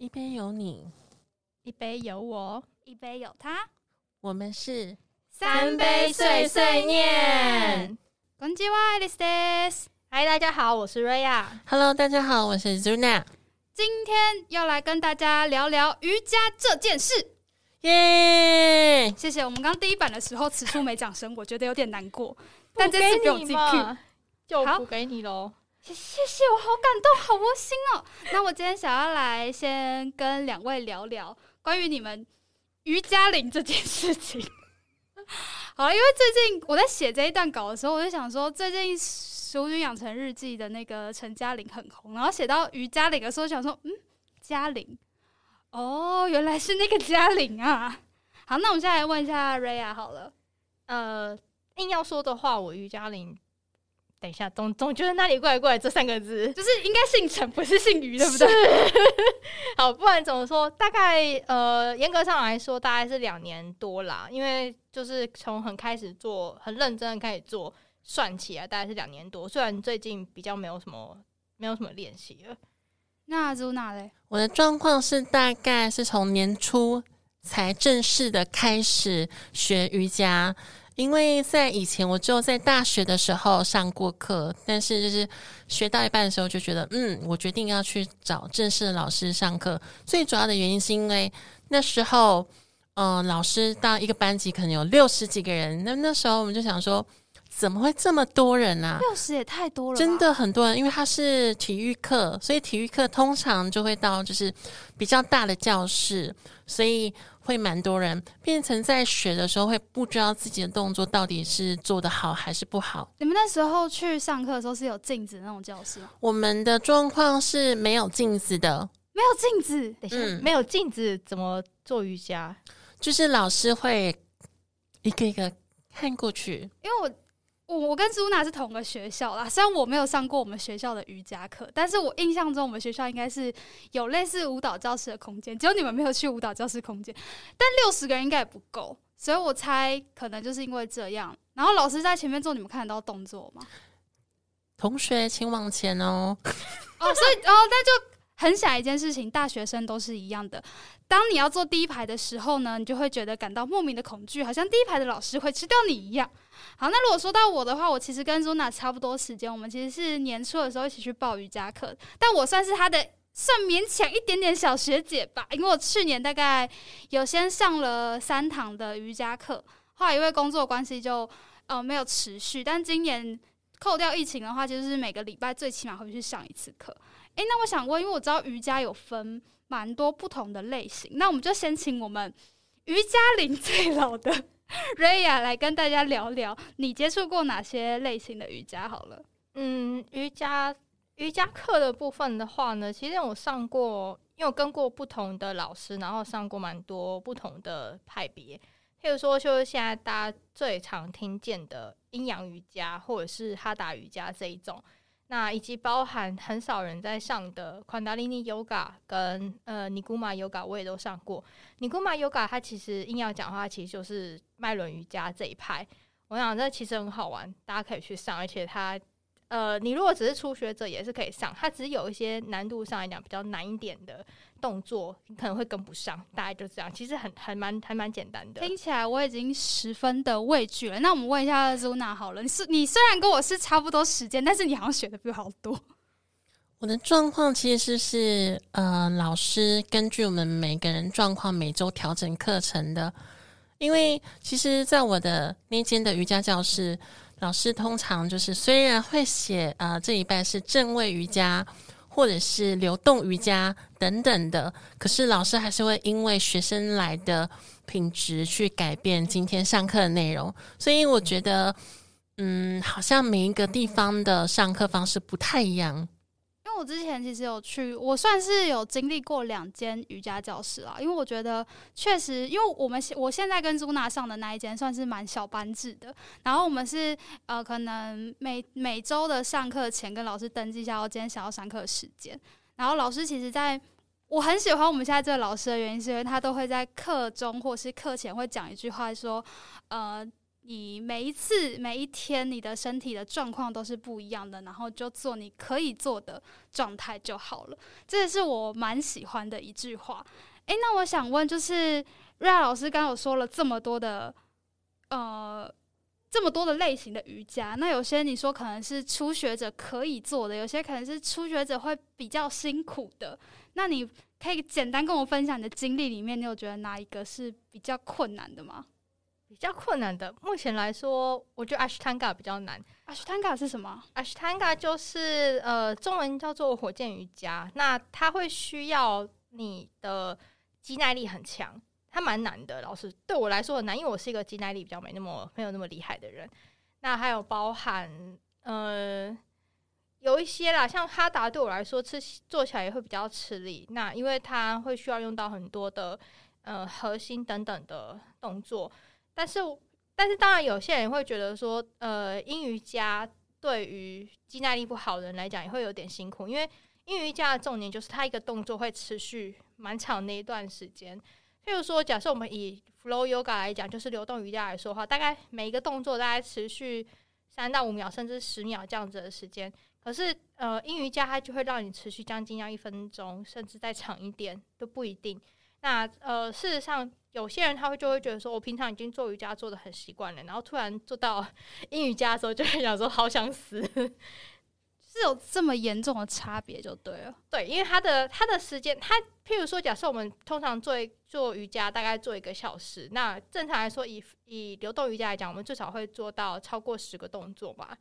一杯有你，一杯有我，一杯有他，我们是三杯碎碎念。こんにちは、this is。嗨，大家好，我是瑞亚。 Hello，大家好，我是 Zuna，今天要来跟大家聊聊瑜伽这件事。耶！谢谢，我们刚第一版的时候此处没掌声，我觉得有点难过，但这次不用自己 Q。好就补给你喽。 谢谢，我好感动，好窝心哦。那我今天想要来先跟两位聊聊关于你们瑜伽铃这件事情。好了，因为最近我在写这一段稿的时候，我就想说，最近《熟女养成日记》的那个陈嘉玲很红，然后写到瑜伽铃的时候，想说，嗯，嘉玲，哦，原来是那个嘉玲啊。好，那我们现在来问一下瑞亚好了。呃，硬要说的话，我瑜伽铃，等一下，总总觉得那里怪怪这三个字。就是应该姓陈，不是姓于，对不对？好，不然怎么说？大概呃，严格上来说，大概是两年多啦。因为就是从很开始做，很认真的开始做，算起来大概是两年多。虽然最近比较没有什么，没有什么练习了。那 Zuna 嘞？我的状况是大概是从年初才正式的开始学瑜伽，因为在以前我只有在大学的时候上过课，但是就是学到一半的时候就觉得，嗯，我决定要去找正式的老师上课。最主要的原因是因为那时候，呃，老师到一个班级可能有六十几个人，那那时候我们就想说，怎么会这么多人啊？六十也太多了，真的很多人，因为他是体育课，所以体育课通常就会到就是比较大的教室，所以会蛮多人，变成在学的时候会不知道自己的动作到底是做的好还是不好。你们那时候去上课的时候是有镜子的那种教室吗？我们的状况是没有镜子的，没有镜子，等一下，嗯没有镜子怎么做瑜伽？就是老师会一个一个看过去。因为我我我跟朱娜是同个学校啦，虽然我没有上过我们学校的瑜伽课，但是我印象中我们学校应该是有类似舞蹈教室的空间，只有你们没有去舞蹈教室空间，但六十个人应该也不够，所以我猜可能就是因为这样。然后老师在前面做，你们看得到动作吗？同学，请往前哦。哦，所以哦，那就很想一件事情，大学生都是一样的。当你要坐第一排的时候呢，你就会觉得感到莫名的恐惧，好像第一排的老师会吃掉你一样。好，那如果说到我的话，我其实跟 Zuna 差不多时间，我们其实是年初的时候一起去报瑜伽课，但我算是他的算勉强一点点小学姐吧，因为我去年大概有先上了三堂的瑜伽课，后来因为工作关系就呃没有持续，但今年扣掉疫情的话，就是每个礼拜最起码会去上一次课。诶，那我想问，因为我知道瑜伽有分蛮多不同的类型，那我们就先请我们瑜伽龄最老的 瑞亚来跟大家聊聊，你接触过哪些类型的瑜伽？好了，嗯，瑜伽瑜伽课的部分的话呢，其实我上过，因为我跟过不同的老师，然后上过蛮多不同的派别。譬如说，就是现在大家最常听见的阴阳瑜伽，或者是哈达瑜伽这一种，那以及包含很少人在上的昆达利尼 Yoga 跟呃尼古玛 Yoga，我也都上过。尼古玛 Yoga 它其实硬要讲的话，其实就是脉轮瑜伽这一派。我想这其实很好玩，大家可以去上，而且它呃，你如果只是初学者也是可以上，它只是有一些难度上来讲比较难一点的动作，你可能会跟不上，大概就这样。其实很还蛮还蛮简单的。听起来我已经十分的畏惧了。那我们问一下 Zuna 好了，你是你虽然跟我是差不多时间，但是你好像学的比我好多。我的状况其实是呃，老师根据我们每个人状况每周调整课程的。因为其实，在我的那间的瑜伽教室，老师通常就是虽然会写呃这一半是正位瑜伽或者是流动瑜伽等等的，可是老师还是会因为学生来的品质去改变今天上课的内容。所以我觉得，嗯，好像每一个地方的上课方式不太一样。因为我之前其实有去，我算是有经历过两间瑜伽教室啦。因为我觉得确实，因为我们我现在跟朱娜上的那一间算是蛮小班制的，然后我们是呃可能每每周的上课前跟老师登记一下我今天想要上课时间，然后老师其实在。我很喜欢我们现在这个老师的原因，是因为他都会在课中或是课前会讲一句话，说，呃，你每一次、每一天，你的身体的状况都是不一样的，然后就做你可以做的状态就好了。这也是我蛮喜欢的一句话。诶，那我想问，就是瑞老师刚刚有说了这么多的，呃。这么多的类型的瑜伽，那有些你说可能是初学者可以做的，有些可能是初学者会比较辛苦的。那你可以简单跟我分享你的经历里面，你有觉得哪一个是比较困难的吗？比较困难的，目前来说，我觉得 Ashtanga 比较难。Ashtanga 是什么？Ashtanga 就是呃，中文叫做火箭瑜伽。那它会需要你的肌耐力很强。它蛮难的，老师对我来说很难，因为我是一个肌耐力比较没那么没有那么厉害的人。那还有包含呃有一些啦，像哈达对我来说吃做起来也会比较吃力。那因为它会需要用到很多的呃核心等等的动作，但是但是当然有些人会觉得说，呃，英瑜伽对于肌耐力不好的人来讲也会有点辛苦，因为英瑜伽的重点就是它一个动作会持续蛮长的一段时间。譬如说，假设我们以 Flow Yoga 来讲，就是流动瑜伽来说的话，大概每一个动作大概持续三到五秒，甚至十秒这样子的时间。可是，呃，英瑜伽它就会让你持续将近要一分钟，甚至再长一点都不一定。那呃，事实上，有些人他会就会觉得说，我平常已经做瑜伽做的很习惯了，然后突然做到 英瑜伽的时候，就会想说，好想死。是有这么严重的差别就对了，对，因为他的他的时间，他譬如说，假设我们通常做做瑜伽大概做一个小时，那正常来说，以以流动瑜伽来讲，我们最少会做到超过十个动作吧。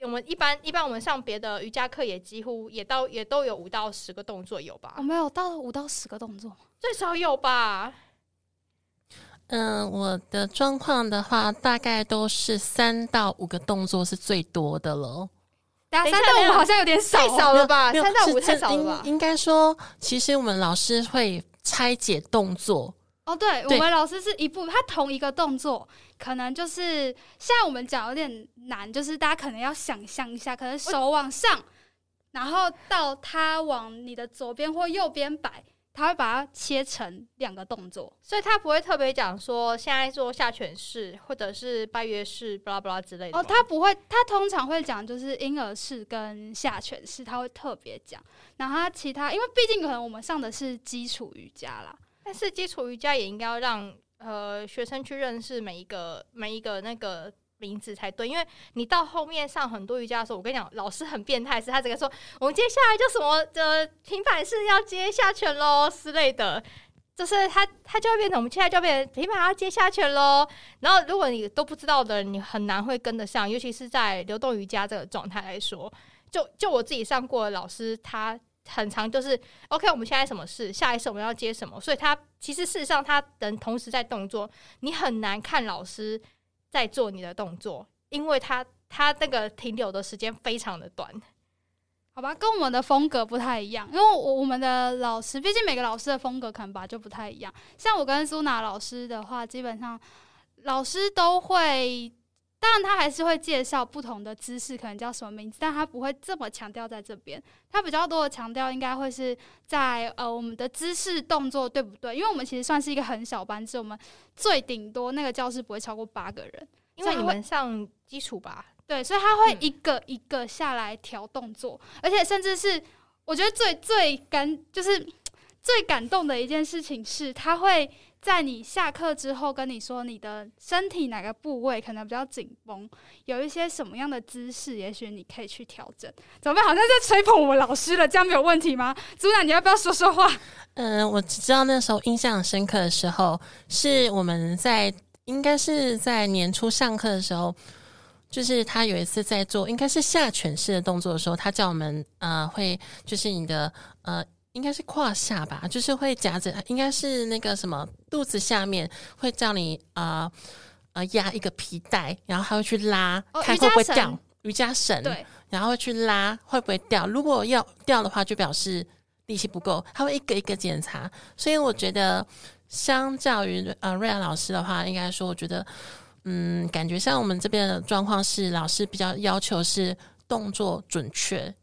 我们一般一般我们上别的瑜伽课也几乎也到也都有五到十个动作有吧？我没有到五到十个动作，最少有吧？嗯，我的状况的话，大概都是三到五个动作是最多的了。三到五好像有点太少了吧？三到五太少了吧？应该说，其实我们老师会拆解动作。哦，对，我们老师是一步，他同一个动作，可能就是现在我们讲有点难，就是大家可能要想象一下，可能手往上，然后到他往你的左边或右边摆。他会把它切成两个动作，所以他不会特别讲说现在做下犬式或者是拜月式，巴拉巴拉之类的。哦，他不会，他通常会讲就是婴儿式跟下犬式，他会特别讲。然后他其他，因为毕竟可能我们上的是基础瑜伽啦，但是基础瑜伽也应该要让呃学生去认识每一个每一个那个。名字才对，因为你到后面上很多瑜伽的时候，我跟你讲，老师很变态，是他这个说，我们接下来就什么的平板式要接下拳喽之类的，就是他他就会变成我们现在就变成平板要接下拳喽。然后如果你都不知道的，你很难会跟得上，尤其是在流动瑜伽这个状态来说，就就我自己上过的老师，他很长就是 OK，我们现在什么事，下一次我们要接什么，所以他其实事实上他人同时在动作，你很难看老师。在做你的动作，因为他他那个停留的时间非常的短，好吧，跟我们的风格不太一样。因为我我们的老师，毕竟每个老师的风格可能吧就不太一样。像我跟苏娜老师的话，基本上老师都会。当然，他还是会介绍不同的姿势，可能叫什么名字，但他不会这么强调在这边。他比较多的强调应该会是在呃我们的姿势动作对不对？因为我们其实算是一个很小班制，我们最顶多那个教室不会超过八个人，因为你们上基础吧？对，所以他会一个一个下来调动作，而且甚至是我觉得最最感就是最感动的一件事情是，他会。在你下课之后，跟你说你的身体哪个部位可能比较紧绷，有一些什么样的姿势，也许你可以去调整。怎么？好像在吹捧我老师了，这样没有问题吗？组长，你要不要说说话？嗯，我只知道那时候印象深刻的时候，是我们在应该是在年初上课的时候，就是他有一次在做应该是下犬式的动作的时候，他叫我们呃会就是你的呃。应该是胯下吧，就是会夹着，应该是那个什么肚子下面会叫你啊呃压一个皮带，然后他会去拉，看会不会掉瑜伽绳，对，然后去拉会不会掉，如果要掉的话，就表示力气不够，他会一个一个检查。所以我觉得，相较于呃瑞安老师的话，应该说，我觉得嗯，感觉像我们这边的状况是，老师比较要求是动作准确。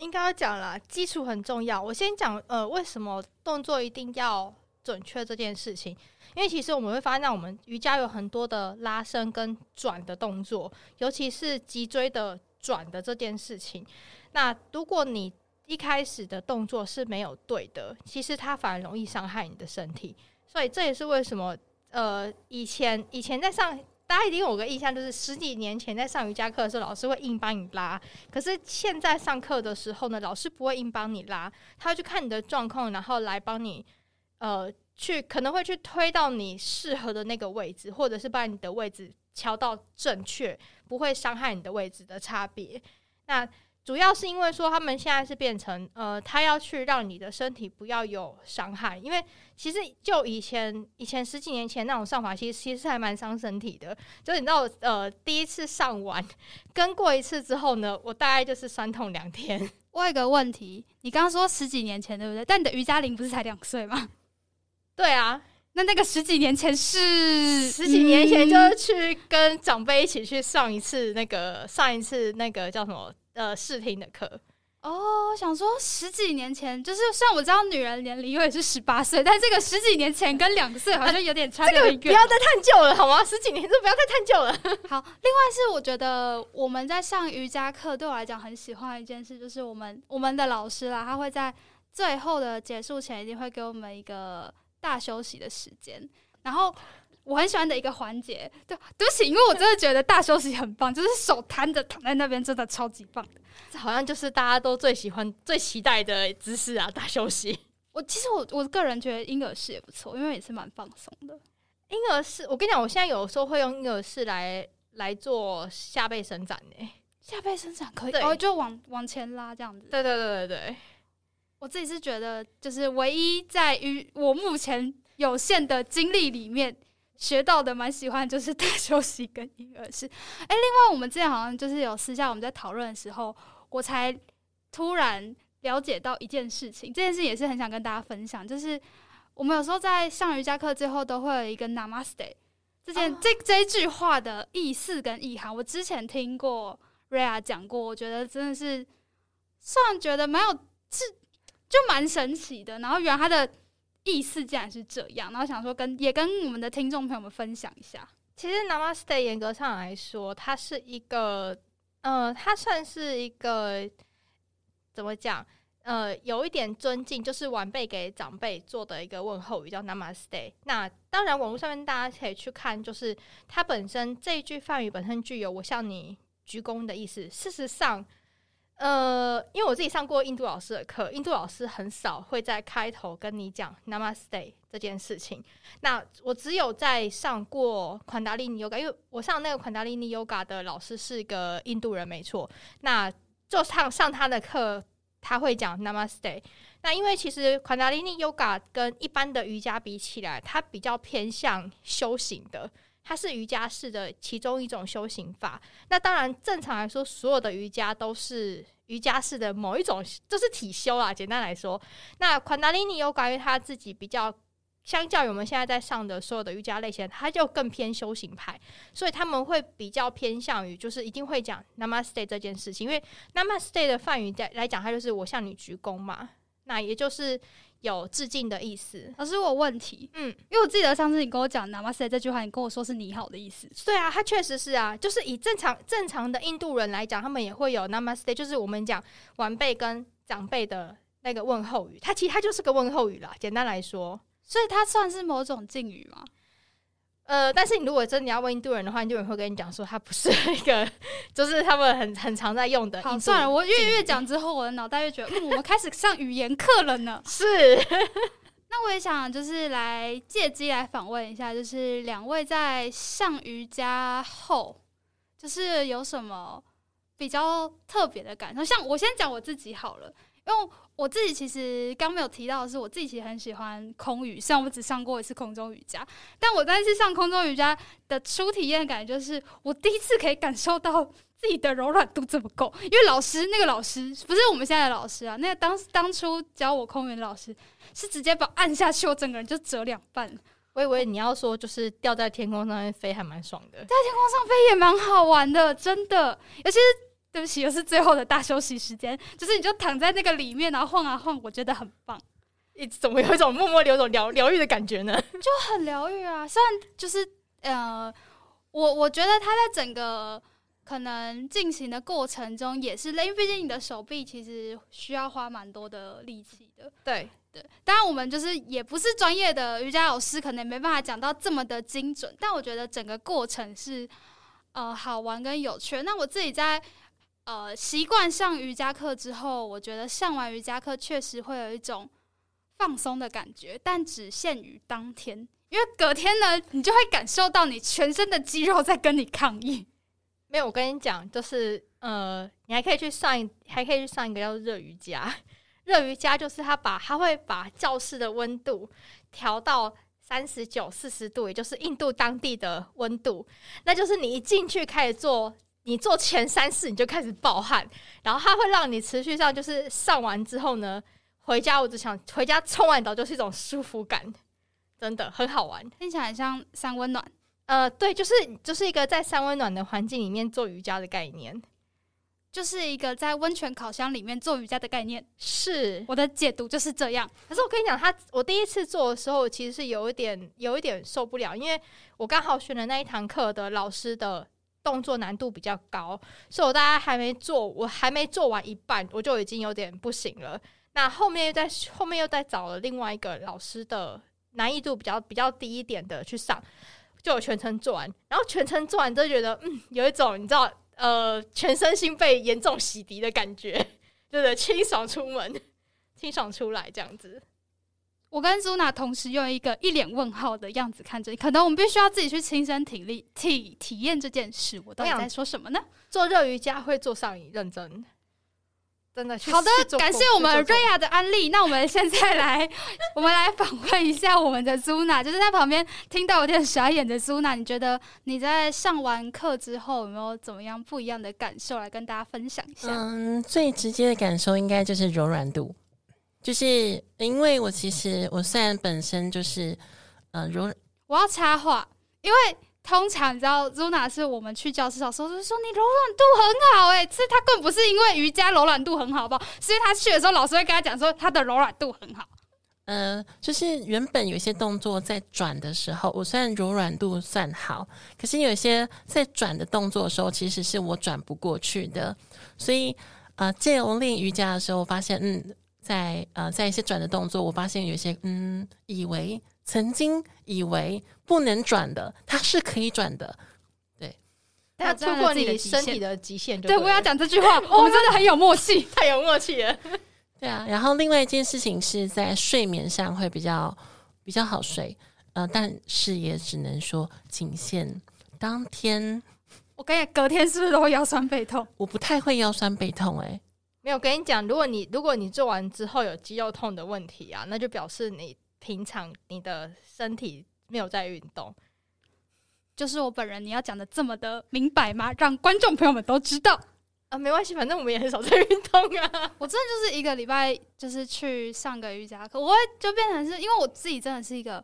应该要讲了，基础很重要。我先讲，呃，为什么动作一定要准确这件事情。因为其实我们会发现，我们瑜伽有很多的拉伸跟转的动作，尤其是脊椎的转的这件事情。那如果你一开始的动作是没有对的，其实它反而容易伤害你的身体。所以这也是为什么，呃，以前以前在上，大家一定有个印象，就是十几年前在上瑜伽课的时候，老师会硬帮你拉。可是现在上课的时候呢，老师不会硬帮你拉，他会去看你的状况，然后来帮你，呃，去可能会去推到你适合的那个位置，或者是把你的位置调到正确，不会伤害你的位置的差别。那主要是因为说他们现在是变成呃，他要去让你的身体不要有伤害，因为其实就以前以前十几年前那种上法，其实其实还蛮伤身体的。就你知道，呃，第一次上完跟过一次之后呢，我大概就是酸痛两天。我有个问题，你刚刚说十几年前对不对？但你的瑜伽龄不是才两岁吗？对啊，那那个十几年前是十几年前就是去跟长辈一起去上一次那个上一次那个叫什么？呃，试听的课哦，想说十几年前，就是虽然我知道女人年龄因为是十八岁，但这个十几年前跟两岁好像有点差 这个远。不要再探究了好吗？十几年就不要再探究了。好，另外是我觉得我们在上瑜伽课，对我来讲很喜欢一件事，就是我们我们的老师啦，他会在最后的结束前一定会给我们一个大休息的时间，然后。我很喜欢的一个环节，对，对不起，因为我真的觉得大休息很棒，就是手摊着躺在那边，真的超级棒的。这好像就是大家都最喜欢、最期待的姿势啊！大休息。我其实我我个人觉得婴儿式也不错，因为也是蛮放松的。婴儿式，我跟你讲，我现在有时候会用婴儿式来来做下背伸展呢。下背伸展可以，哦，就往往前拉这样子。对对对对对，我自己是觉得，就是唯一在于我目前有限的经历里面。学到的蛮喜欢，就是大休息跟婴儿式。哎，另外我们之前好像就是有私下我们在讨论的时候，我才突然了解到一件事情。这件事也是很想跟大家分享，就是我们有时候在上瑜伽课最后都会有一个 Namaste 这件这这一句话的意思跟意涵。我之前听过 Ria 讲过，我觉得真的是算觉得蛮有是就蛮神奇的。然后原来他的。意思竟然是这样，然后想说跟也跟我们的听众朋友们分享一下。其实 Namaste 严格上来说，它是一个，呃，它算是一个怎么讲？呃，有一点尊敬，就是晚辈给长辈做的一个问候语，叫 Namaste。那当然，网络上面大家可以去看，就是它本身这一句梵语本身具有“我向你鞠躬”的意思。事实上。呃，因为我自己上过印度老师的课，印度老师很少会在开头跟你讲 Namaste 这件事情。那我只有在上过款达利尼 Yoga，因为我上那个款达利尼 Yoga 的老师是一个印度人，没错。那就上上他的课，他会讲 Namaste。那因为其实款达利尼 Yoga 跟一般的瑜伽比起来，它比较偏向修行的。它是瑜伽式的其中一种修行法。那当然，正常来说，所有的瑜伽都是瑜伽式的某一种，就是体修啦。简单来说，那昆达里尼有关于他自己比较，相较于我们现在在上的所有的瑜伽类型，他就更偏修行派，所以他们会比较偏向于，就是一定会讲 Namaste 这件事情。因为 Namaste 的梵语在来讲，它就是我向你鞠躬嘛。那也就是。有致敬的意思。老师，我问题，嗯，因为我记得上次你跟我讲 “namaste” 这句话，你跟我说是你好的意思。对啊，它确实是啊，就是以正常正常的印度人来讲，他们也会有 “namaste”，就是我们讲晚辈跟长辈的那个问候语。它其实它就是个问候语啦，简单来说，所以它算是某种敬语吗？呃，但是你如果真的要问印度人的话，印度人会跟你讲说，它不是一个，就是他们很很常在用的。好，算了，我越越讲之后，我的脑袋越觉得，嗯，我们开始上语言课了呢。是，那我也想就是来借机来访问一下，就是两位在上瑜伽后，就是有什么比较特别的感受？像我先讲我自己好了，因为。我自己其实刚没有提到的是，我自己其实很喜欢空语，虽然我只上过一次空中瑜伽，但我但是上空中瑜伽的初体验感就是，我第一次可以感受到自己的柔软度这么够。因为老师那个老师不是我们现在的老师啊，那个当当初教我空语的老师是直接把我按下去，我整个人就折两半。我以为你要说就是掉在天空上面飞还蛮爽的，在天空上飞也蛮好玩的，真的，尤其是。对不起，又是最后的大休息时间，就是你就躺在那个里面，然后晃啊晃，我觉得很棒。你怎么有一种默默有一种疗疗愈的感觉呢？就很疗愈啊。虽然就是呃，我我觉得他在整个可能进行的过程中也是累，因为毕竟你的手臂其实需要花蛮多的力气的。对，对，当然我们就是也不是专业的瑜伽老师，可能没办法讲到这么的精准，但我觉得整个过程是呃好玩跟有趣。那我自己在呃习惯上瑜伽课之后，我觉得上完瑜伽课确实会有一种放松的感觉，但只限于当天，因为隔天呢，你就会感受到你全身的肌肉在跟你抗议。没有，我跟你讲，就是呃，你还可以去上一，还可以去上一个叫热瑜伽。热瑜伽就是他把他会把教室的温度调到三十九、四十度，也就是印度当地的温度。那就是你一进去开始做，你做前三次你就开始暴汗，然后它会让你持续上，就是上完之后呢，回家我只想回家冲完澡就是一种舒服感，真的很好玩。听起来很像三温暖，呃，对，就是就是一个在三温暖的环境里面做瑜伽的概念。就是一个在温泉烤箱里面做瑜伽的概念。是我的解读就是这样。可是我跟你讲，他我第一次做的时候，其实是有一点有一点受不了，因为我刚好选的那一堂课的老师的动作难度比较高，所以我大概还没做，我还没做完一半，我就已经有点不行了。那后面又在后面又在找了另外一个老师的难易度比较比较低一点的去上，就有全程做完。然后全程做完就觉得，嗯，有一种你知道。呃，全身心被严重洗涤的感觉，对对？清爽出门，清爽出来这样子。我跟朱娜同时用一个一脸问号的样子看着你，可能我们必须要自己去亲身体力体体验这件事。我到底在说什么呢？做热瑜伽会做上瘾，认真。真的去好的，感谢我们瑞亚的安利。那我们现在来，我们来访问一下我们的苏娜，就是在旁边听到有点傻眼的苏娜。你觉得你在上完课之后有没有怎么样不一样的感受，来跟大家分享一下？嗯，最直接的感受应该就是柔软度，就是因为我其实我虽然本身就是呃柔，我要插话，因为。通常你知道，Zuna 是我们去教室的时候，就是说你柔软度很好，哎，其实他根本不是因为瑜伽柔软度很好，不好？是因为他去的时候，老师会跟他讲说他的柔软度很好。呃，就是原本有些动作在转的时候，我虽然柔软度算好，可是有些在转的动作的时候，其实是我转不过去的。所以，呃，借由练瑜伽的时候，发现，嗯，在呃，在一些转的动作，我发现有些，嗯，以为。曾经以为不能转的，它是可以转的，对，它突破你身体的极限。对，我要讲这句话，我们真的很有默契，太有默契了。对啊，然后另外一件事情是在睡眠上会比较比较好睡，呃，但是也只能说仅限当天。我跟你隔天是不是都会腰酸背痛？我不太会腰酸背痛，哎，没有。跟你讲，如果你如果你做完之后有肌肉痛的问题啊，那就表示你。平常你的身体没有在运动，就是我本人。你要讲的这么的明白吗？让观众朋友们都知道啊，没关系，反正我们也很少在运动啊。我真的就是一个礼拜就是去上个瑜伽课，我会就变成是因为我自己真的是一个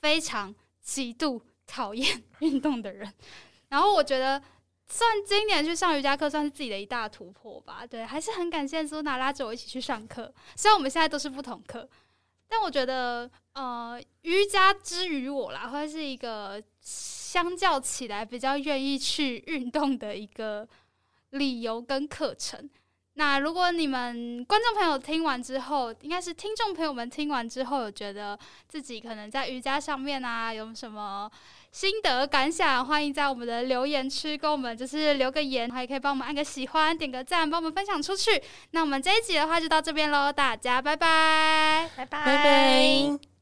非常极度讨厌运动的人。然后我觉得，算今年去上瑜伽课算是自己的一大突破吧。对，还是很感谢苏娜拉着我一起去上课，虽然我们现在都是不同课。但我觉得，呃，瑜伽之于我啦，会是一个相较起来比较愿意去运动的一个理由跟课程。那如果你们观众朋友听完之后，应该是听众朋友们听完之后，有觉得自己可能在瑜伽上面啊，有什么？心得感想，欢迎在我们的留言区跟我们就是留个言，还可以帮我们按个喜欢，点个赞，帮我们分享出去。那我们这一集的话就到这边喽，大家拜拜，拜拜，拜拜。